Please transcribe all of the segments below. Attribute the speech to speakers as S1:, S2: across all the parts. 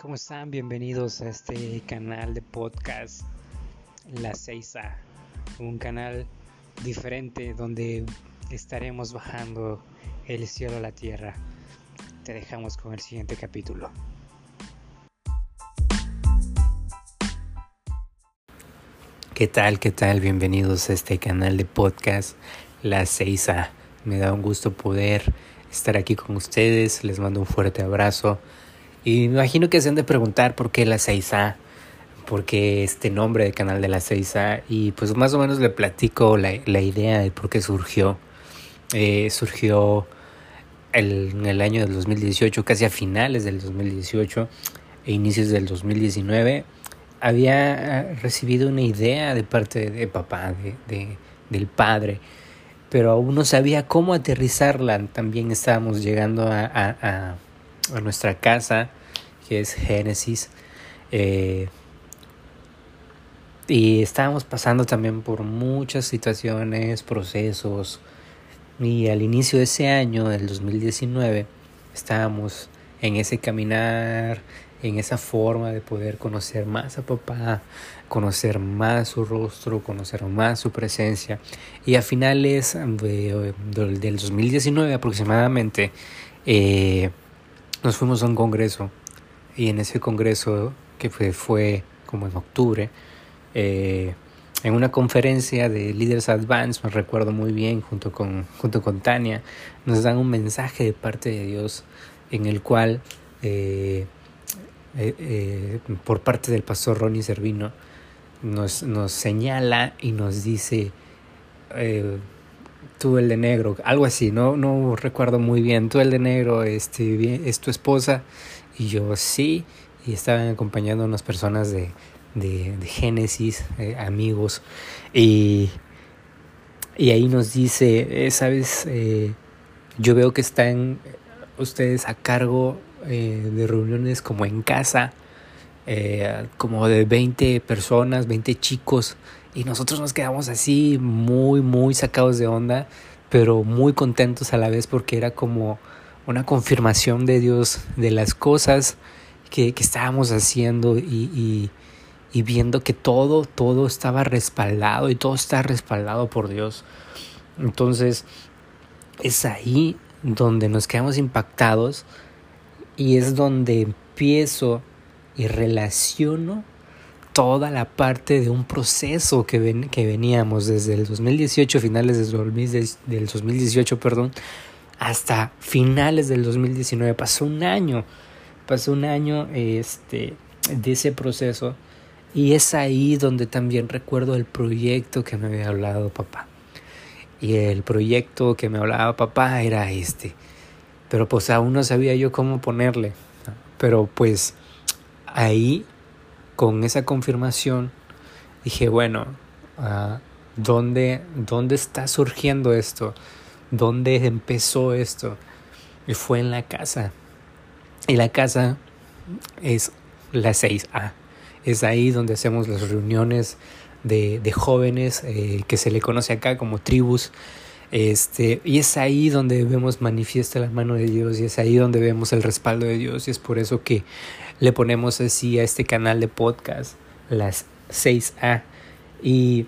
S1: ¿Cómo están? Bienvenidos a este canal de podcast La 6A, un canal diferente donde estaremos bajando el cielo a la tierra. Te dejamos con el siguiente capítulo. ¿Qué tal? ¿Qué tal? Bienvenidos a este canal de podcast La 6A. Me da un gusto poder estar aquí con ustedes. Les mando un fuerte abrazo. Y me imagino que se han de preguntar por qué la 6A, por qué este nombre de canal de la 6A. Y pues más o menos le platico la, la idea de por qué surgió. Eh, surgió en el año del 2018, casi a finales del 2018 e inicios del 2019. Había ah, recibido una idea de parte de papá, de, de, del padre, pero aún no sabía cómo aterrizarla. También estábamos llegando a, a a nuestra casa, que es Génesis. Eh, y estábamos pasando también por muchas situaciones, procesos. Y al inicio de ese año, del 2019, estábamos en ese caminar, en esa forma de poder conocer más a papá, conocer más su rostro, conocer más su presencia. Y a finales de, del 2019 aproximadamente, eh, nos fuimos a un congreso y en ese congreso que fue, fue como en octubre, eh, en una conferencia de Leaders Advance, me recuerdo muy bien, junto con, junto con Tania, nos dan un mensaje de parte de Dios en el cual, eh, eh, por parte del pastor Ronnie Servino, nos, nos señala y nos dice, tú el de negro, algo así, no, no recuerdo muy bien, tú el de negro, este, es tu esposa, y yo sí, y estaban acompañando unas personas de, de, de Génesis, eh, amigos, y, y ahí nos dice, eh, sabes, eh, yo veo que están ustedes a cargo de reuniones como en casa, como de 20 personas, 20 chicos, y nosotros nos quedamos así muy, muy sacados de onda, pero muy contentos a la vez porque era como una confirmación de Dios de las cosas que, que estábamos haciendo y, y, y, viendo que todo, todo estaba respaldado y todo está respaldado por Dios. Entonces es ahí donde nos quedamos impactados y es donde empiezo y relaciono toda la parte de un proceso que, ven, que veníamos desde el 2018, finales del 2018, perdón, hasta finales del 2019. Pasó un año, pasó un año este, de ese proceso y es ahí donde también recuerdo el proyecto que me había hablado papá. Y el proyecto que me hablaba papá era este. Pero pues aún no sabía yo cómo ponerle. Pero pues ahí con esa confirmación dije, bueno, uh, ¿dónde, ¿dónde está surgiendo esto? ¿Dónde empezó esto? Y fue en la casa. Y la casa es la 6A. Es ahí donde hacemos las reuniones de, de jóvenes eh, que se le conoce acá como tribus. Este, y es ahí donde vemos manifiesta la mano de Dios y es ahí donde vemos el respaldo de Dios y es por eso que le ponemos así a este canal de podcast, las 6A. Y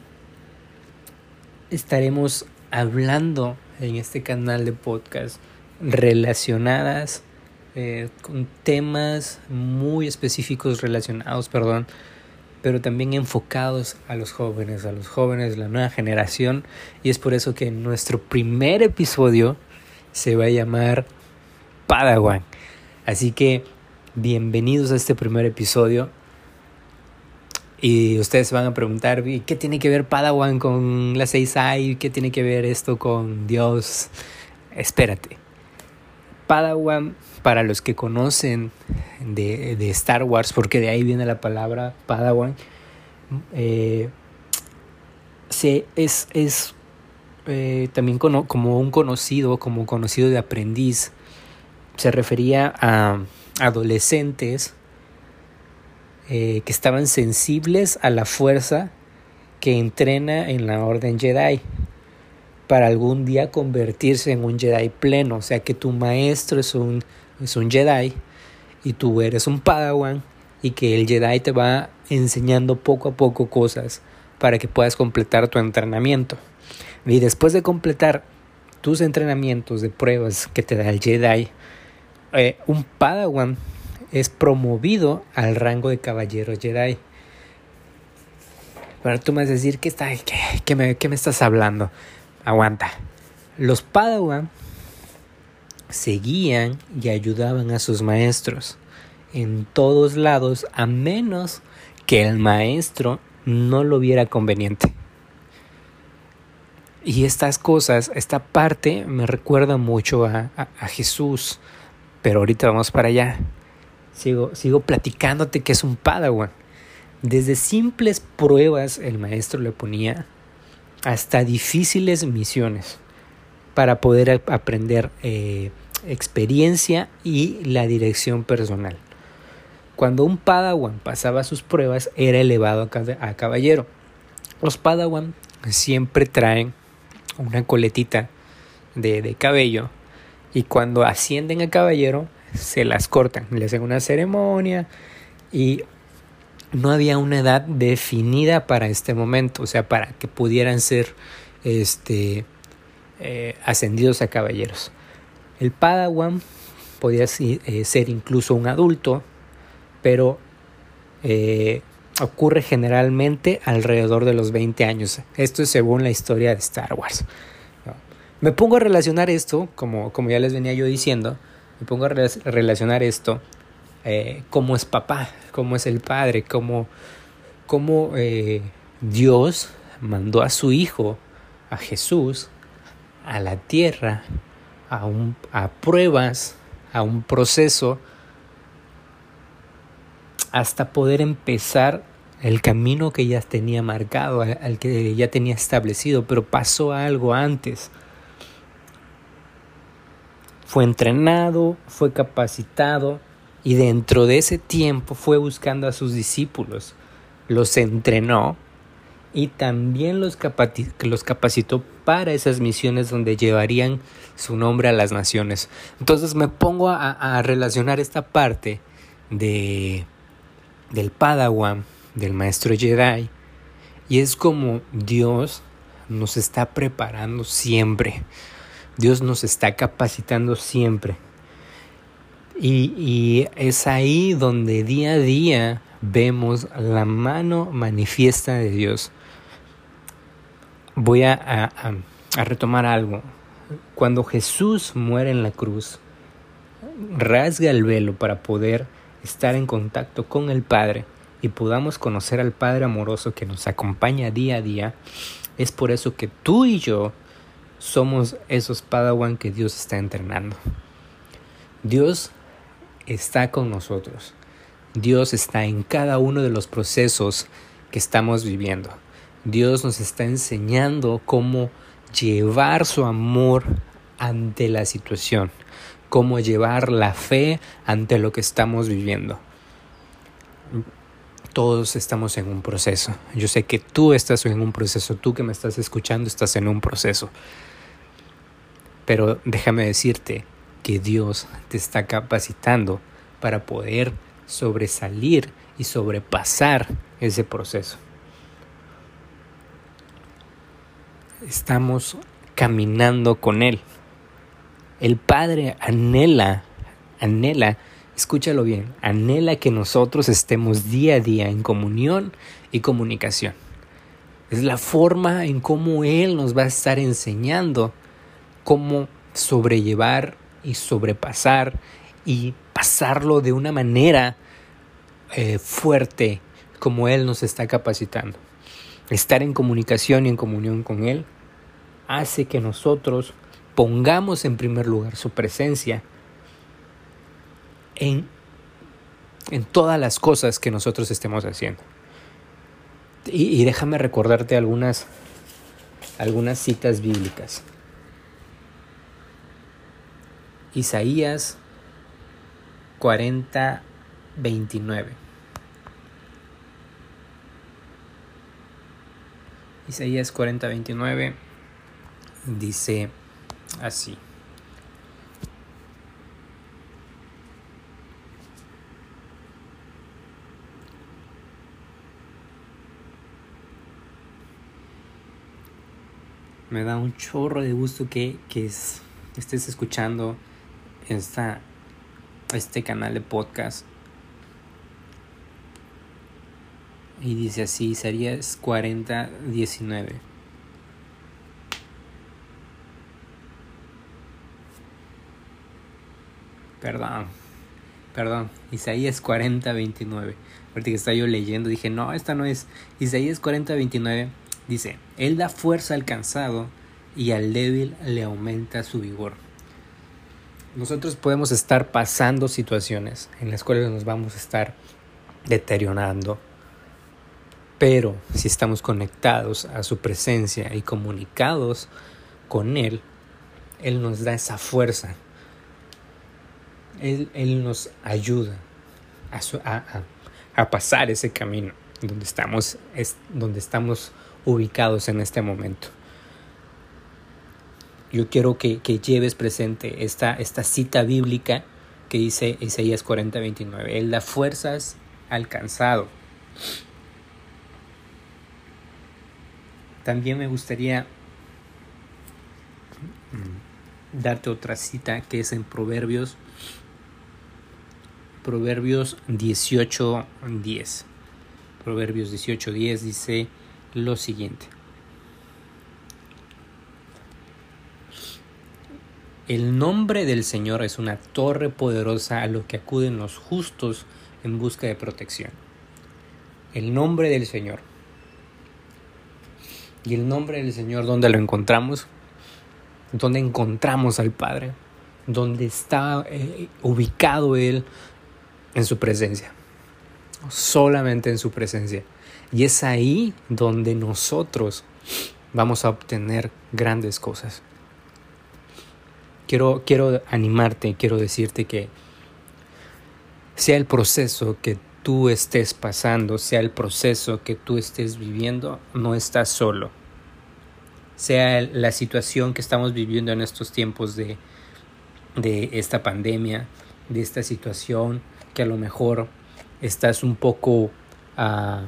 S1: estaremos hablando en este canal de podcast relacionadas eh, con temas muy específicos relacionados, perdón, pero también enfocados a los jóvenes, a los jóvenes, la nueva generación. Y es por eso que nuestro primer episodio se va a llamar Padawan. Así que Bienvenidos a este primer episodio. Y ustedes se van a preguntar, ¿qué tiene que ver Padawan con la 6A? ¿Qué tiene que ver esto con Dios? Espérate. Padawan, para los que conocen de, Star Wars, porque de ahí viene la palabra Padawan, eh, se, es, es eh, también como un conocido, como conocido de aprendiz. Se refería a adolescentes eh, que estaban sensibles a la fuerza que entrena en la Orden Jedi para algún día convertirse en un Jedi pleno, o sea que tu maestro es un, es un Jedi y tú eres un Padawan y que el Jedi te va enseñando poco a poco cosas para que puedas completar tu entrenamiento. Y después de completar tus entrenamientos de pruebas que te da el Jedi, eh, un Padawan es promovido al rango de caballero Jedi. Pero tú me vas a decir, ¿qué, está, qué, me, qué me estás hablando? Aguanta. Los Padawan seguían y ayudaban a sus maestros en todos lados a menos que el maestro no lo viera conveniente. Y estas cosas, esta parte me recuerda mucho a, a, Jesús, pero ahorita vamos para allá. Sigo, sigo platicándote que es un padawan. Desde simples pruebas el maestro le ponía hasta difíciles misiones para poder aprender eh, experiencia y la dirección personal. Cuando un padawan pasaba sus pruebas era elevado a caballero. Los padawan siempre traen una coletita de, de cabello y cuando ascienden a caballero se las cortan, le hacen una ceremonia y no había una edad definida para este momento, o sea, para que pudieran ser este, eh, ascendidos a caballeros. El Padawan podía eh, ser incluso un adulto, pero eh, ocurre generalmente alrededor de los 20 años. Esto es según la historia de Star Wars. Me pongo a relacionar esto, como, como ya les venía yo diciendo, me pongo a relacionar esto eh, cómo es papá, cómo es el padre, cómo, cómo eh, Dios mandó a su Hijo, a Jesús, a la tierra, a, un, a pruebas, a un proceso, hasta poder empezar el camino que ya tenía marcado, al que ya tenía establecido, pero pasó algo antes. Fue entrenado, fue capacitado, y dentro de ese tiempo fue buscando a sus discípulos, los entrenó y también los, capacitó para esas misiones donde llevarían su nombre a las naciones. Entonces me pongo a, relacionar esta parte de, del Padawan, del maestro Jedi, y es como Dios nos está preparando siempre. Dios nos está capacitando siempre. Y, es ahí donde día a día vemos la mano manifiesta de Dios. Voy a, retomar algo. Cuando Jesús muere en la cruz, rasga el velo para poder estar en contacto con el Padre y podamos conocer al Padre amoroso que nos acompaña día a día, es por eso que tú y yo somos esos Padawan que Dios está entrenando. Dios está con nosotros. Dios está en cada uno de los procesos que estamos viviendo. Dios nos está enseñando cómo llevar su amor ante la situación, cómo llevar la fe ante lo que estamos viviendo. Todos estamos en un proceso. Yo sé que tú estás en un proceso, tú que me estás escuchando estás en un proceso. Pero déjame decirte que Dios te está capacitando para poder sobresalir y sobrepasar ese proceso. Estamos caminando con Él. El Padre anhela, anhela, escúchalo bien, anhela que nosotros estemos día a día en comunión y comunicación. Es la forma en cómo Él nos va a estar enseñando cómo sobrellevar y sobrepasar y pasarlo de una manera eh, fuerte como Él nos está capacitando. Estar en comunicación y en comunión con Él hace que nosotros pongamos en primer lugar su presencia en, en todas las cosas que nosotros estemos haciendo. Y, y déjame recordarte algunas, algunas citas bíblicas. Isaías 40, 29. Isaías 40, 29 dice así. Me da un chorro de gusto que, que estés escuchando esta, este canal de podcast Y dice así, sería 40-19. Perdón, perdón, Isaías 40-29. Ahorita que estaba yo leyendo dije, no, esta no es. Isaías 40-29 dice, Él da fuerza al cansado y al débil le aumenta su vigor. Nosotros podemos estar pasando situaciones en las cuales nos vamos a estar deteriorando, pero si estamos conectados a su presencia y comunicados con Él, Él nos da esa fuerza. Él, él nos ayuda a, a, pasar ese camino donde estamos, es, donde estamos ubicados en este momento. Yo quiero que, que lleves presente esta, esta cita bíblica que dice Isaías 40:29. Él da fuerzas al cansado También me gustaría darte otra cita que es en Proverbios Proverbios 18:10. Proverbios 18:10 dice lo siguiente. El nombre del Señor es una torre poderosa a lo que acuden los justos en busca de protección. El nombre del Señor y el nombre del Señor, ¿dónde lo encontramos? ¿Dónde encontramos al Padre? ¿Dónde está eh, ubicado Él en su presencia? Solamente en su presencia. Y es ahí donde nosotros vamos a obtener grandes cosas. Quiero, quiero animarte, quiero decirte que sea el proceso que tú estés pasando, sea el proceso que tú estés viviendo, no estás solo. Sea la situación que estamos viviendo en estos tiempos de, de esta pandemia, de esta situación, que a lo mejor estás un poco uh,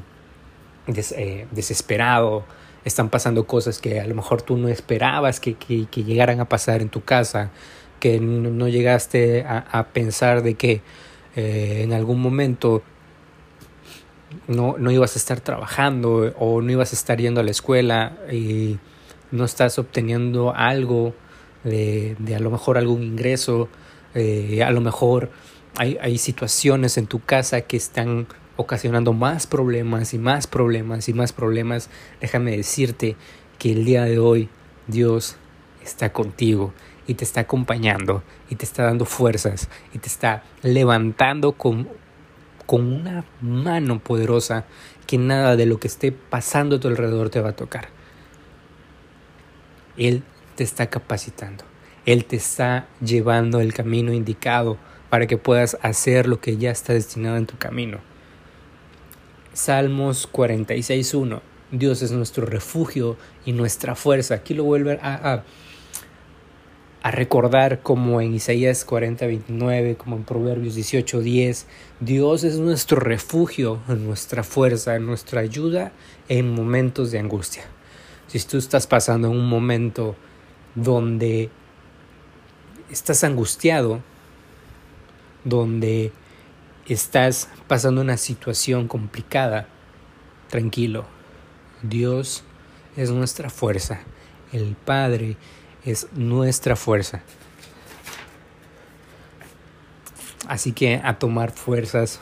S1: eh, desesperado, están pasando cosas que a lo mejor tú no esperabas que, que, llegaran a pasar en tu casa, que no, llegaste a, a, pensar de que eh, en algún momento no, no ibas a estar trabajando o no ibas a estar yendo a la escuela y no estás obteniendo algo de, de a lo mejor algún ingreso, eh, a lo mejor hay, hay situaciones en tu casa que están ocasionando más problemas y más problemas y más problemas, déjame decirte que el día de hoy Dios está contigo y te está acompañando y te está dando fuerzas y te está levantando con con una mano poderosa que nada de lo que esté pasando a tu alrededor te va a tocar. Él te está capacitando. Él te está llevando el camino indicado para que puedas hacer lo que ya está destinado en tu camino. Salmos 46.1. Dios es nuestro refugio y nuestra fuerza. Aquí lo vuelve a, a recordar como en Isaías 40, 29, como en Proverbios 18, 10, Dios es nuestro refugio, nuestra fuerza, nuestra ayuda en momentos de angustia. Si tú estás pasando un momento donde estás angustiado, donde estás pasando una situación complicada, tranquilo. Dios es nuestra fuerza. El Padre es nuestra fuerza. Así que a tomar fuerzas,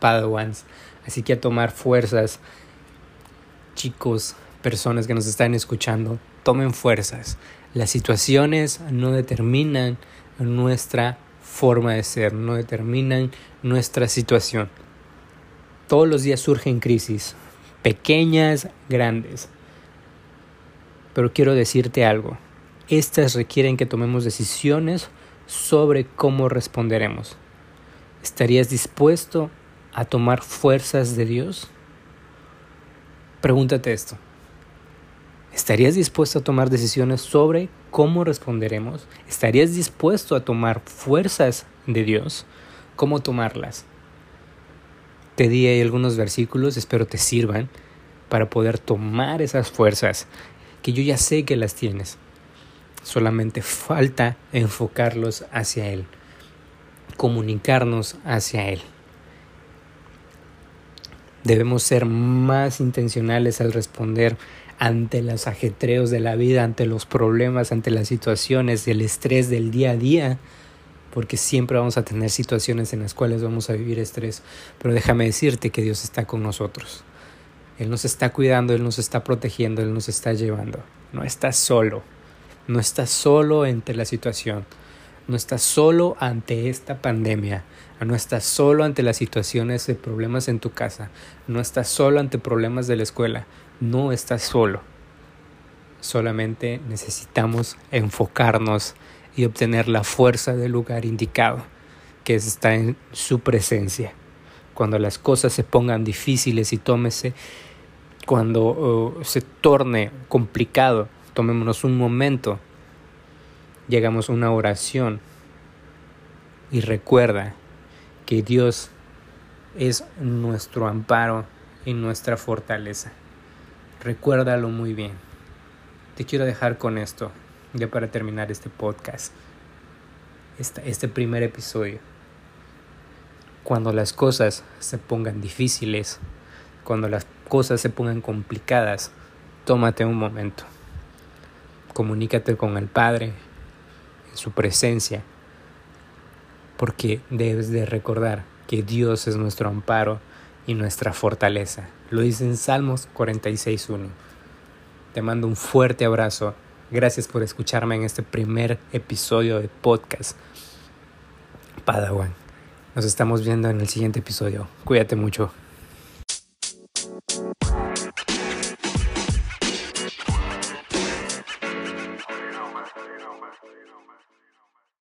S1: Padawans. Así que a tomar fuerzas, chicos, personas que nos están escuchando, tomen fuerzas. Las situaciones no determinan nuestra forma de ser, no determinan nuestra situación. Todos los días surgen crisis, pequeñas, grandes. Pero quiero decirte algo, estas requieren que tomemos decisiones sobre cómo responderemos. ¿Estarías dispuesto a tomar fuerzas de Dios? Pregúntate esto. ¿Estarías dispuesto a tomar decisiones sobre cómo responderemos? ¿Estarías dispuesto a tomar fuerzas de Dios? ¿Cómo tomarlas? Te di ahí algunos versículos, espero te sirvan para poder tomar esas fuerzas que yo ya sé que las tienes. Solamente falta enfocarlos hacia Él, comunicarnos hacia Él. Debemos ser más intencionales al responder ante los ajetreos de la vida, ante los problemas, ante las situaciones, del estrés del día a día, porque siempre vamos a tener situaciones en las cuales vamos a vivir estrés. Pero déjame decirte que Dios está con nosotros. Él nos está cuidando, Él nos está protegiendo, Él nos está llevando. No estás solo. No estás solo ante la situación. No estás solo ante esta pandemia. No estás solo ante las situaciones de problemas en tu casa. No estás solo ante problemas de la escuela. No estás solo. Solamente necesitamos enfocarnos y obtener la fuerza del lugar indicado, que está en su presencia. Cuando las cosas se pongan difíciles y tómese cuando se torne complicado, tomémonos un momento, llegamos a una oración y recuerda que Dios es nuestro amparo y nuestra fortaleza. Recuérdalo muy bien. Te quiero dejar con esto, ya para terminar este podcast, este primer episodio. Cuando las cosas se pongan difíciles, cuando las cosas se pongan complicadas, tómate un momento. Comunícate con el Padre en su presencia, porque debes de recordar que Dios es nuestro amparo y nuestra fortaleza. Lo dice en Salmos 46.1. Te mando un fuerte abrazo. Gracias por escucharme en este primer episodio de podcast. Padawan. Nos estamos viendo en el siguiente episodio. Cuídate mucho.